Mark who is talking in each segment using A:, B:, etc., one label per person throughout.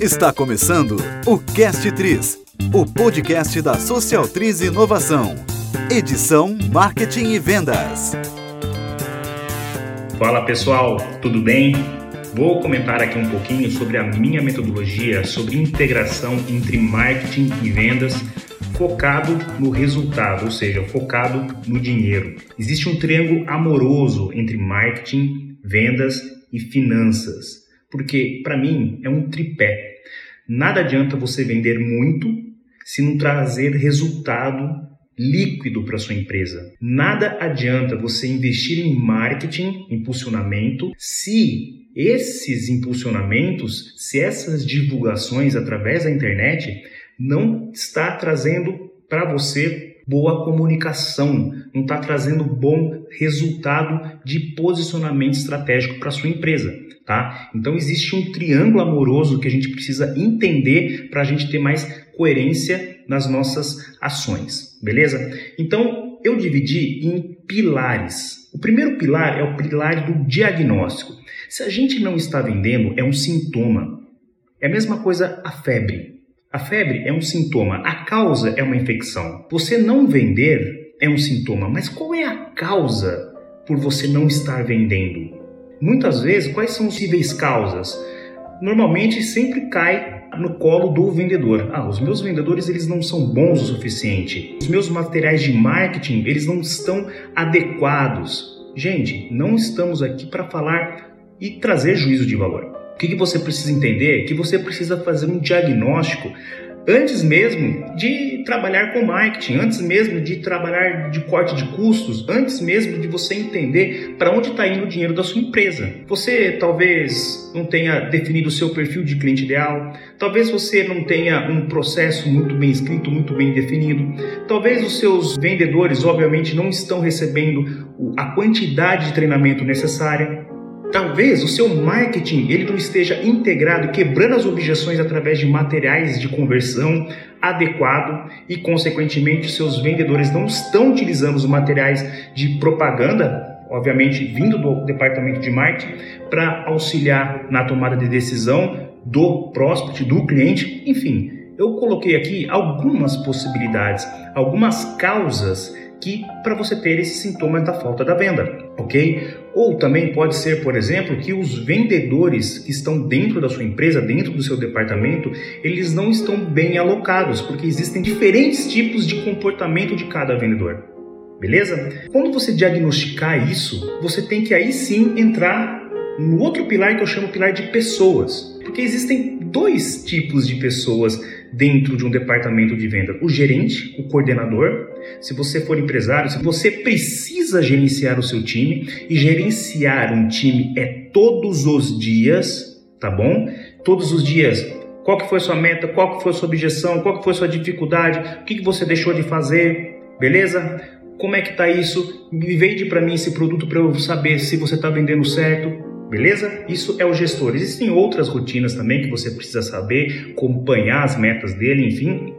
A: Está começando o Cast Tris, o podcast da Social Tris Inovação. Edição Marketing e Vendas.
B: Fala pessoal, tudo bem? Vou comentar aqui um pouquinho sobre a minha metodologia sobre integração entre marketing e vendas focado no resultado, ou seja, focado no dinheiro. Existe um triângulo amoroso entre marketing, vendas e finanças, porque para mim é um tripé. Nada adianta você vender muito se não trazer resultado líquido para sua empresa. Nada adianta você investir em marketing, impulsionamento, se esses impulsionamentos, se essas divulgações através da internet não está trazendo para você boa comunicação, não está trazendo bom resultado de posicionamento estratégico para sua empresa. Tá? Então existe um triângulo amoroso que a gente precisa entender para a gente ter mais coerência nas nossas ações, beleza? Então eu dividi em pilares. O primeiro pilar é o pilar do diagnóstico. Se a gente não está vendendo, é um sintoma. É a mesma coisa a febre. A febre é um sintoma, a causa é uma infecção. Você não vender é um sintoma, mas qual é a causa por você não estar vendendo? Muitas vezes, quais são as possíveis causas? Normalmente sempre cai no colo do vendedor. Ah, os meus vendedores eles não são bons o suficiente. Os meus materiais de marketing eles não estão adequados. Gente, não estamos aqui para falar e trazer juízo de valor. O que, que você precisa entender? Que você precisa fazer um diagnóstico antes mesmo de trabalhar com marketing, antes mesmo de trabalhar de corte de custos, antes mesmo de você entender para onde está indo o dinheiro da sua empresa. Você talvez não tenha definido o seu perfil de cliente ideal, talvez você não tenha um processo muito bem escrito, muito bem definido, talvez os seus vendedores, obviamente, não estão recebendo a quantidade de treinamento necessária. Talvez o seu marketing ele não esteja integrado, quebrando as objeções através de materiais de conversão adequado e, consequentemente, seus vendedores não estão utilizando os materiais de propaganda, obviamente vindo do departamento de marketing, para auxiliar na tomada de decisão do prospect, do cliente, enfim. Eu coloquei aqui algumas possibilidades, algumas causas que para você ter esses sintomas da falta da venda, ok? Ou também pode ser, por exemplo, que os vendedores que estão dentro da sua empresa, dentro do seu departamento, eles não estão bem alocados, porque existem diferentes tipos de comportamento de cada vendedor. Beleza? Quando você diagnosticar isso, você tem que aí sim entrar no outro pilar que eu chamo pilar de pessoas. Porque existem dois tipos de pessoas dentro de um departamento de venda: o gerente, o coordenador. Se você for empresário, se você precisa gerenciar o seu time e gerenciar um time é todos os dias, tá bom? Todos os dias. Qual que foi sua meta? Qual que foi sua objeção? Qual que foi sua dificuldade? O que, que você deixou de fazer? Beleza? Como é que tá isso? Me vende para mim esse produto para eu saber se você está vendendo certo. Beleza? Isso é o gestor. Existem outras rotinas também que você precisa saber, acompanhar as metas dele, enfim.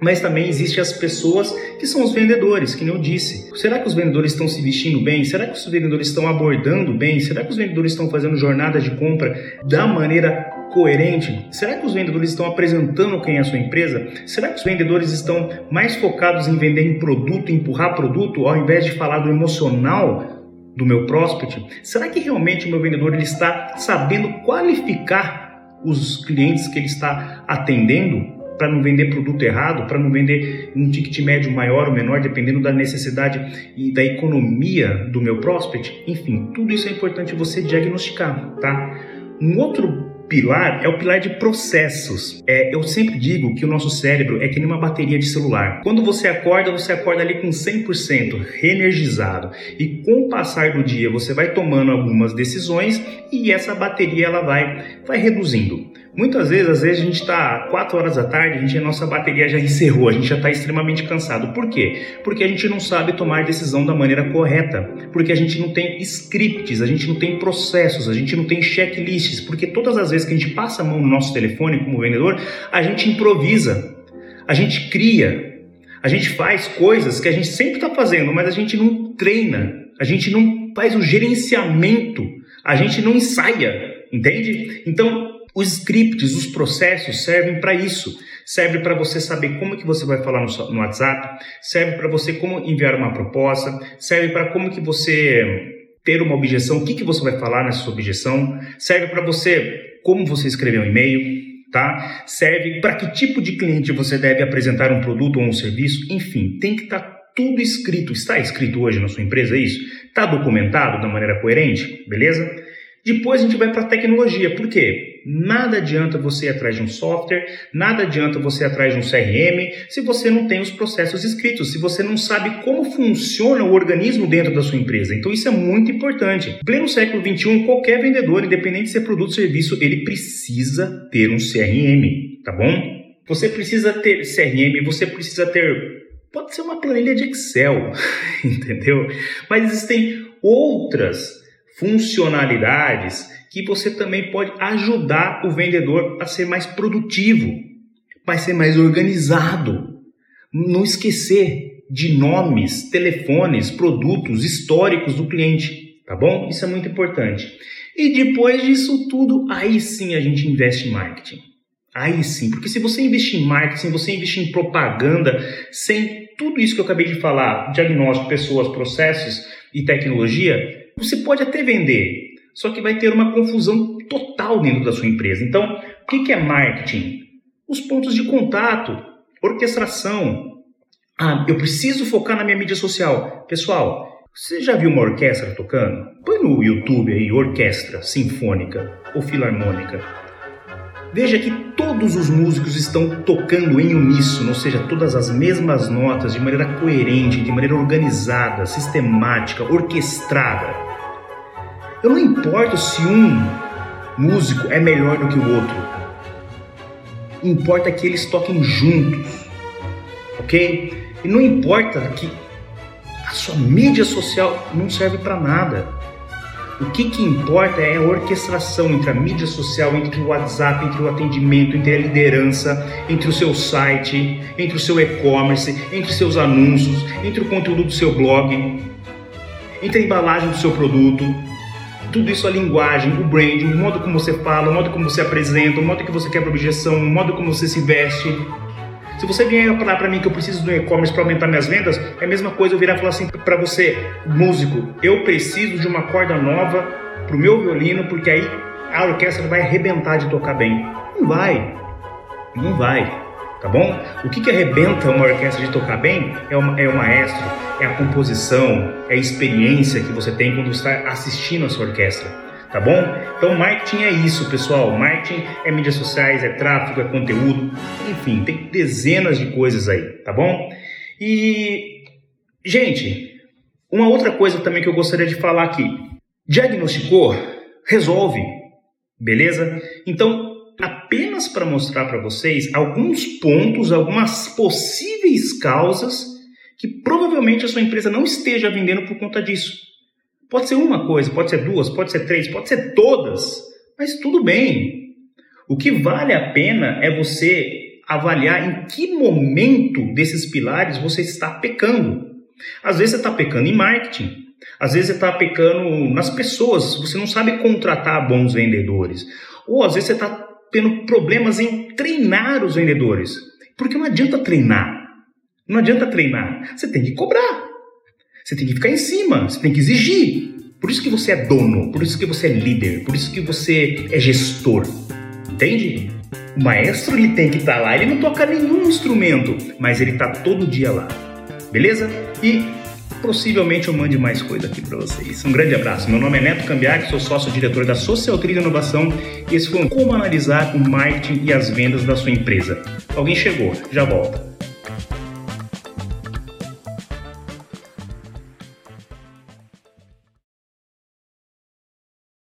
B: Mas também existem as pessoas que são os vendedores, que nem eu disse. Será que os vendedores estão se vestindo bem? Será que os vendedores estão abordando bem? Será que os vendedores estão fazendo jornada de compra da maneira coerente? Será que os vendedores estão apresentando quem é a sua empresa? Será que os vendedores estão mais focados em vender em produto, empurrar produto, ao invés de falar do emocional do meu prospect, será que realmente o meu vendedor ele está sabendo qualificar os clientes que ele está atendendo para não vender produto errado, para não vender um ticket médio maior ou menor, dependendo da necessidade e da economia do meu prospect? Enfim, tudo isso é importante você diagnosticar, tá? Um outro pilar é o pilar de processos. É, eu sempre digo que o nosso cérebro é que nem uma bateria de celular. Quando você acorda, você acorda ali com 100% reenergizado e com o passar do dia você vai tomando algumas decisões e essa bateria ela vai, vai reduzindo. Muitas vezes, às vezes a gente está 4 horas da tarde, a, gente, a nossa bateria já encerrou, a gente já está extremamente cansado. Por quê? Porque a gente não sabe tomar decisão da maneira correta, porque a gente não tem scripts, a gente não tem processos, a gente não tem checklists, porque todas as vezes que a gente passa a mão no nosso telefone como vendedor, a gente improvisa, a gente cria, a gente faz coisas que a gente sempre está fazendo, mas a gente não treina, a gente não faz o gerenciamento, a gente não ensaia, entende? Então, Os scripts, os processos servem para isso. Serve para você saber como que você vai falar no, no WhatsApp, serve para você como enviar uma proposta, serve para como que você ter uma objeção, o que, que você vai falar nessa objeção, serve para você como você escrever um e-mail, tá? Serve para que tipo de cliente você deve apresentar um produto ou um serviço, enfim, tem que estar tá tudo escrito. Está escrito hoje na sua empresa isso? Está documentado da maneira coerente, beleza? Depois a gente vai para a tecnologia. Por quê? Nada adianta você ir atrás de um software, nada adianta você ir atrás de um CRM, se você não tem os processos escritos, se você não sabe como funciona o organismo dentro da sua empresa. Então isso é muito importante. Pleno século XXI, qualquer vendedor, independente se é produto ou serviço, ele precisa ter um CRM, tá bom? Você precisa ter CRM, você precisa ter pode ser uma planilha de Excel, entendeu? Mas existem outras funcionalidades que você também pode ajudar o vendedor a ser mais produtivo, a ser mais organizado. Não esquecer de nomes, telefones, produtos históricos do cliente, tá bom? Isso é muito importante. E depois disso tudo, aí sim a gente investe em marketing. Aí sim, porque se você investir em marketing, você investir em propaganda, sem tudo isso que eu acabei de falar, diagnóstico, pessoas, processos e tecnologia, você pode até vender, só que vai ter uma confusão total dentro da sua empresa. Então, o que é marketing? Os pontos de contato, orquestração. Ah, eu preciso focar na minha mídia social. Pessoal, você já viu uma orquestra tocando? Põe no YouTube aí, orquestra sinfônica ou filarmônica. Veja que todos os músicos estão tocando em uníssono, ou seja, todas as mesmas notas, de maneira coerente, de maneira organizada, sistemática, orquestrada. Eu não importo se um músico é melhor do que o outro. Importa que eles toquem juntos, ok? E não importa que a sua mídia social não serve para nada. O que, que importa é a orquestração entre a mídia social, entre o WhatsApp, entre o atendimento, entre a liderança, entre o seu site, entre o seu e-commerce, entre os seus anúncios, entre o conteúdo do seu blog, entre a embalagem do seu produto. Tudo isso a linguagem, o branding, o modo como você fala, o modo como você apresenta, o modo que você quebra objeção, o modo como você se veste. Se você vier falar para mim que eu preciso do e-commerce para aumentar minhas vendas, é a mesma coisa eu virar e falar assim para você, músico, eu preciso de uma corda nova pro meu violino, porque aí a orquestra vai arrebentar de tocar bem. Não vai. Não vai. Tá bom? O que, que arrebenta uma orquestra de tocar bem é, é o maestro, é a composição, é a experiência que você tem quando está assistindo a sua orquestra tá bom? Então marketing é isso, pessoal. Marketing é mídias sociais, é tráfego, é conteúdo, enfim, tem dezenas de coisas aí, tá bom? E gente, uma outra coisa também que eu gostaria de falar aqui. Diagnosticou, resolve, beleza? Então, apenas para mostrar para vocês alguns pontos, algumas possíveis causas que provavelmente a sua empresa não esteja vendendo por conta disso. Pode ser uma coisa, pode ser duas, pode ser três, pode ser todas, mas tudo bem. O que vale a pena é você avaliar em que momento desses pilares você está pecando. Às vezes você está pecando em marketing, às vezes você está pecando nas pessoas, você não sabe contratar bons vendedores, ou às vezes você está tendo problemas em treinar os vendedores, porque não adianta treinar, não adianta treinar, você tem que cobrar. Você tem que ficar em cima, você tem que exigir. Por isso que você é dono, por isso que você é líder, por isso que você é gestor. Entende? O maestro ele tem que estar tá lá, ele não toca nenhum instrumento, mas ele está todo dia lá. Beleza? E possivelmente eu mande mais coisa aqui para vocês. Um grande abraço. Meu nome é Neto Cambiac, sou sócio-diretor da Social Trilha Inovação e esse foi um Como Analisar o Marketing e as Vendas da Sua Empresa. Alguém chegou, já volta.